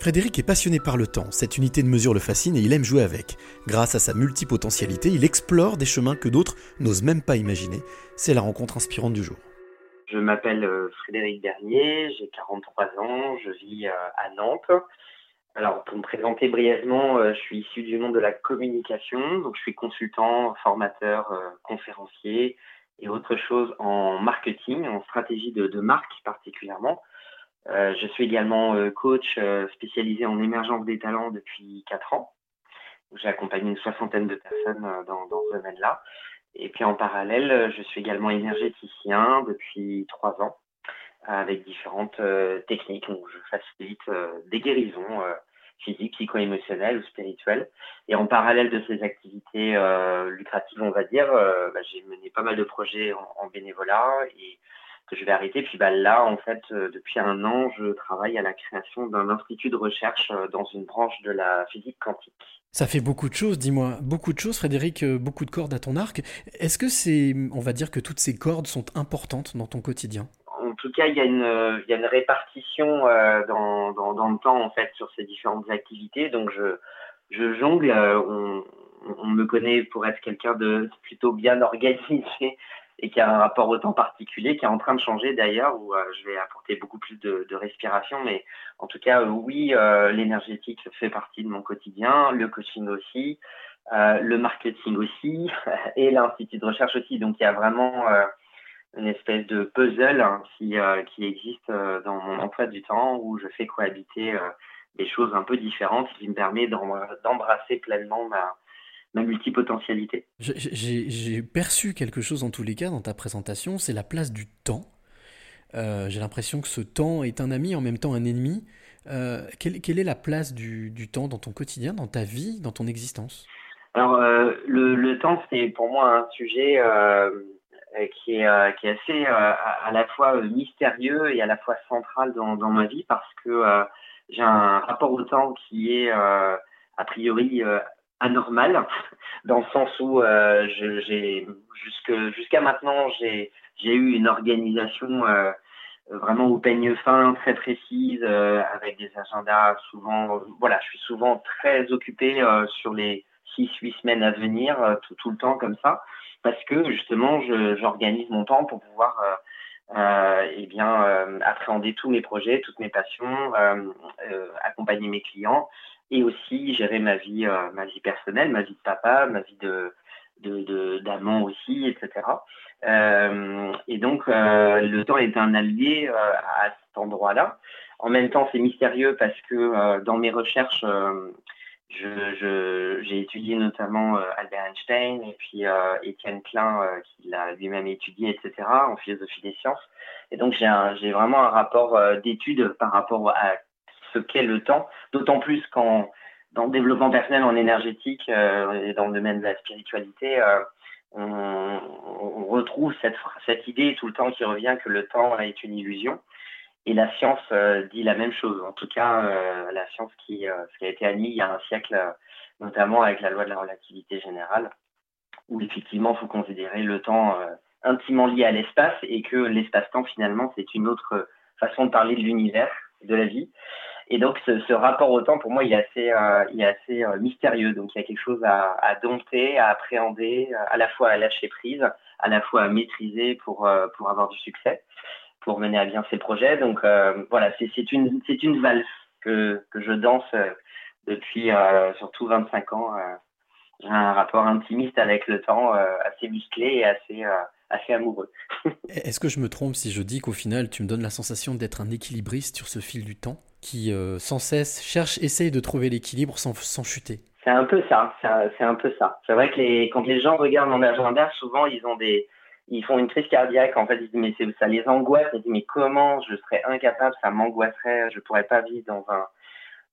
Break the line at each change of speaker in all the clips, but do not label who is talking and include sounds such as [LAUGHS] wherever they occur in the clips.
Frédéric est passionné par le temps, cette unité de mesure le fascine et il aime jouer avec. Grâce à sa multipotentialité, il explore des chemins que d'autres n'osent même pas imaginer. C'est la rencontre inspirante du jour.
Je m'appelle euh, Frédéric Bernier, j'ai 43 ans, je vis euh, à Nantes. Alors, pour me présenter brièvement, euh, je suis issu du monde de la communication, donc je suis consultant, formateur, conférencier et autre chose en marketing, en stratégie de, de marque particulièrement. Euh, je suis également euh, coach euh, spécialisé en émergence des talents depuis 4 ans. J'ai accompagné une soixantaine de personnes dans, dans ce domaine-là. Et puis en parallèle, je suis également énergéticien depuis 3 ans avec différentes techniques. Donc, je facilite des guérisons physiques, psycho-émotionnelles ou spirituelles. Et en parallèle de ces activités lucratives, on va dire, bah, j'ai mené pas mal de projets en, en bénévolat et que je vais arrêter. Puis bah, là, en fait, euh, depuis un an, je travaille à la création d'un institut de recherche euh, dans une branche de la physique quantique.
Ça fait beaucoup de choses, dis-moi. Beaucoup de choses, Frédéric, euh, beaucoup de cordes à ton arc. Est-ce que c'est, on va dire que toutes ces cordes sont importantes dans ton quotidien?
En tout cas, il y a une, il y a une répartition dans, dans, dans, le temps, en fait, sur ces différentes activités. Donc, je, je jongle. on, on me connaît pour être quelqu'un de plutôt bien [LAUGHS] organisé et qui a un rapport au temps particulier, qui est en train de changer d'ailleurs, où euh, je vais apporter beaucoup plus de, respiration. Mais en tout cas, euh, oui, euh, l'énergétique fait partie de mon quotidien, le coaching aussi, le marketing aussi, [LAUGHS] et l'institut de recherche aussi. Donc il y a vraiment une espèce de puzzle hein, qui, qui existe dans mon emploi du temps, où je fais cohabiter des choses un peu différentes, qui me permet d'embrasser pleinement ma ma multipotentialité.
J'ai perçu quelque chose en tous les cas dans ta présentation, c'est la place du temps. Euh, j'ai l'impression que ce temps est un ami, en même temps un ennemi. Euh, quelle, quelle, est la place du, du, temps dans ton quotidien, dans ta vie, dans ton existence?
Alors, euh, le, le, temps, c'est pour moi un sujet qui est, qui, est, assez à la fois mystérieux et à la fois central dans, dans ma vie parce que j'ai un rapport au temps qui est a priori anormal dans le sens où euh, j'ai jusque jusqu'à maintenant j'ai j'ai eu une organisation euh, vraiment au peigne fin très précise euh, avec des agendas souvent voilà je suis souvent très occupé euh, sur les six huit semaines à venir euh, tout, tout le temps comme ça parce que justement j'organise mon temps pour pouvoir euh, et bien appréhender tous mes projets toutes mes passions accompagner mes clients et aussi gérer ma vie, euh, ma vie personnelle, ma vie de papa, ma vie de d'amant de, aussi, etc. Euh, et donc, euh, le temps est un allié euh, à cet endroit-là. En même temps, c'est mystérieux parce que euh, dans mes recherches, j'ai je, j'ai étudié notamment Albert Einstein et puis Étienne Klein, qui l'a lui-même étudié, etc., en philosophie des sciences. Et donc, j'ai vraiment un rapport d'étude par rapport à ce qu'est le temps, d'autant plus le développement personnel en énergétique euh, et dans le domaine de la spiritualité, euh, on, retrouve cette, idée tout le temps qui revient que le temps est une illusion. Et la science euh, dit la même chose. En tout cas, la science qui, a été admis il y a un siècle, notamment avec la loi de la relativité générale, où effectivement, il faut considérer le temps intimement lié à l'espace et que l'espace-temps, finalement, c'est une autre façon de parler de l'univers, de la vie. Et donc, ce, rapport au temps, pour moi, il est assez, euh, euh, mystérieux. Donc, il y a quelque chose à, dompter, à appréhender, à la fois à lâcher prise, à la fois à maîtriser pour, euh, avoir du succès, pour mener à bien ses projets. Donc, voilà, c'est une, valse que, je danse depuis surtout 25 ans. J'ai un rapport intimiste avec le temps assez musclé et assez amoureux. [LAUGHS]
Est-ce que je me trompe si je dis qu'au final, tu me donnes la sensation d'être un équilibriste sur ce fil du temps? Qui, euh, sans cesse, cherche, essaye de trouver l'équilibre sans, sans chuter.
C'est un peu ça, c'est un peu ça. C'est vrai que les, quand les gens regardent mon agenda, souvent, ils ont des... Ils font une crise cardiaque, en fait, ils disent, mais ça les angoisse, ils disent, mais comment je serais incapable, ça m'angoisserait, je pourrais pas vivre dans un,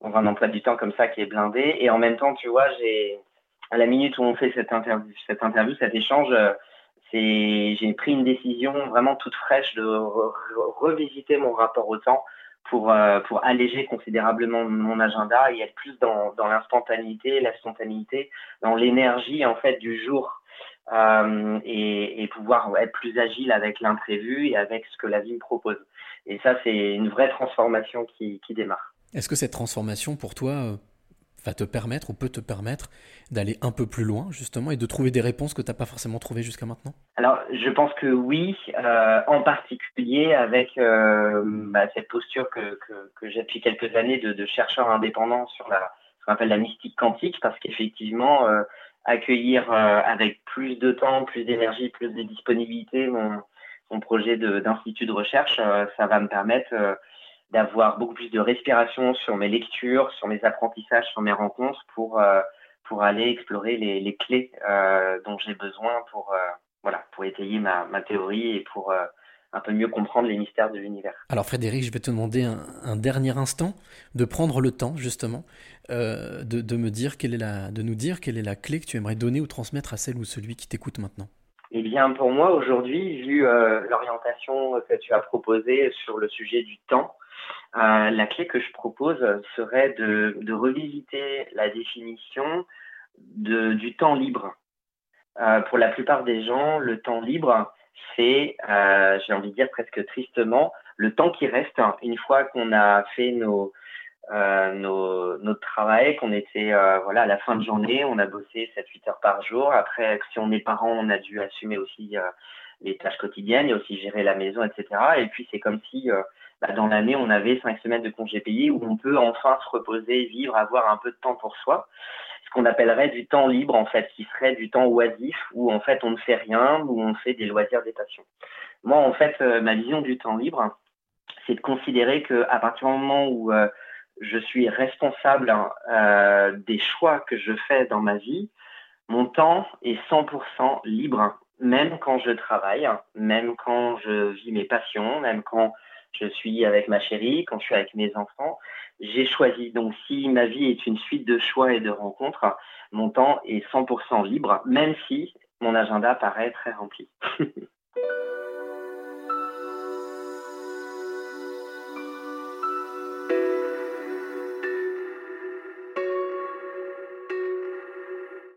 dans un emploi du temps comme ça qui est blindé. Et en même temps, tu vois, à la minute où on fait cette interview, cet échange, euh, j'ai pris une décision vraiment toute fraîche de re revisiter mon rapport au temps pour euh, pour alléger considérablement mon agenda et être plus dans dans l'instantanéité, la spontanéité, dans l'énergie en fait du jour euh, et, et pouvoir être plus agile avec l'imprévu et avec ce que la vie me propose. Et ça, c'est une vraie transformation qui, qui démarre.
Est-ce que cette transformation pour toi euh, va te permettre ou peut te permettre d'aller un peu plus loin justement et de trouver des réponses que tu n'as pas forcément trouvées jusqu'à maintenant?
Alors je pense que oui, euh, en particulier avec euh, bah, cette posture que, j'ai depuis quelques années de, chercheur indépendant sur la, ce qu'on appelle la mystique quantique, parce qu'effectivement, euh, accueillir avec plus de temps, plus d'énergie, plus de disponibilité mon, projet d'institut de, recherche, ça va me permettre d'avoir beaucoup plus de respiration sur mes lectures, sur mes apprentissages, sur mes rencontres pour, euh, pour aller explorer les, les clés euh, dont j'ai besoin pour, euh, voilà, pour étayer ma, ma théorie et pour un peu mieux comprendre les mystères de l'univers.
Alors Frédéric, je vais te demander un, un, dernier instant de prendre le temps justement de, de, me dire quelle est la, de nous dire quelle est la clé que tu aimerais donner ou transmettre à celle ou celui qui t'écoute maintenant.
Eh bien, pour moi, aujourd'hui, vu l'orientation que tu as proposée sur le sujet du temps, euh, la clé que je propose serait de, revisiter la définition du temps libre. Euh, pour la plupart des gens, le temps libre, c'est, euh, j'ai envie de dire presque tristement, le temps qui reste une fois qu'on a fait nos, notre travail, qu'on était voilà à la fin de journée, on a bossé 7-8 heures par jour. Après, si on est parent, on a dû assumer aussi les tâches quotidiennes et aussi gérer la maison, etc. Et puis c'est comme si bah, dans l'année, on avait cinq semaines de congés payés où on peut enfin se reposer, vivre, avoir un peu de temps pour soi. Ce qu'on appellerait du temps libre, en fait, qui serait du temps oisif, où en fait on ne fait rien, où on fait des loisirs, des passions. Moi, en fait, euh, ma vision du temps libre, c'est de considérer que à partir du moment où euh, je suis responsable hein, euh, des choix que je fais dans ma vie, mon temps est 100% libre, même quand je travaille, même quand je vis mes passions, même quand je suis avec ma chérie, quand je suis avec mes enfants, j'ai choisi. Donc si ma vie est une suite de choix et de rencontres, mon temps est 100% libre, même si mon agenda paraît très rempli. [LAUGHS]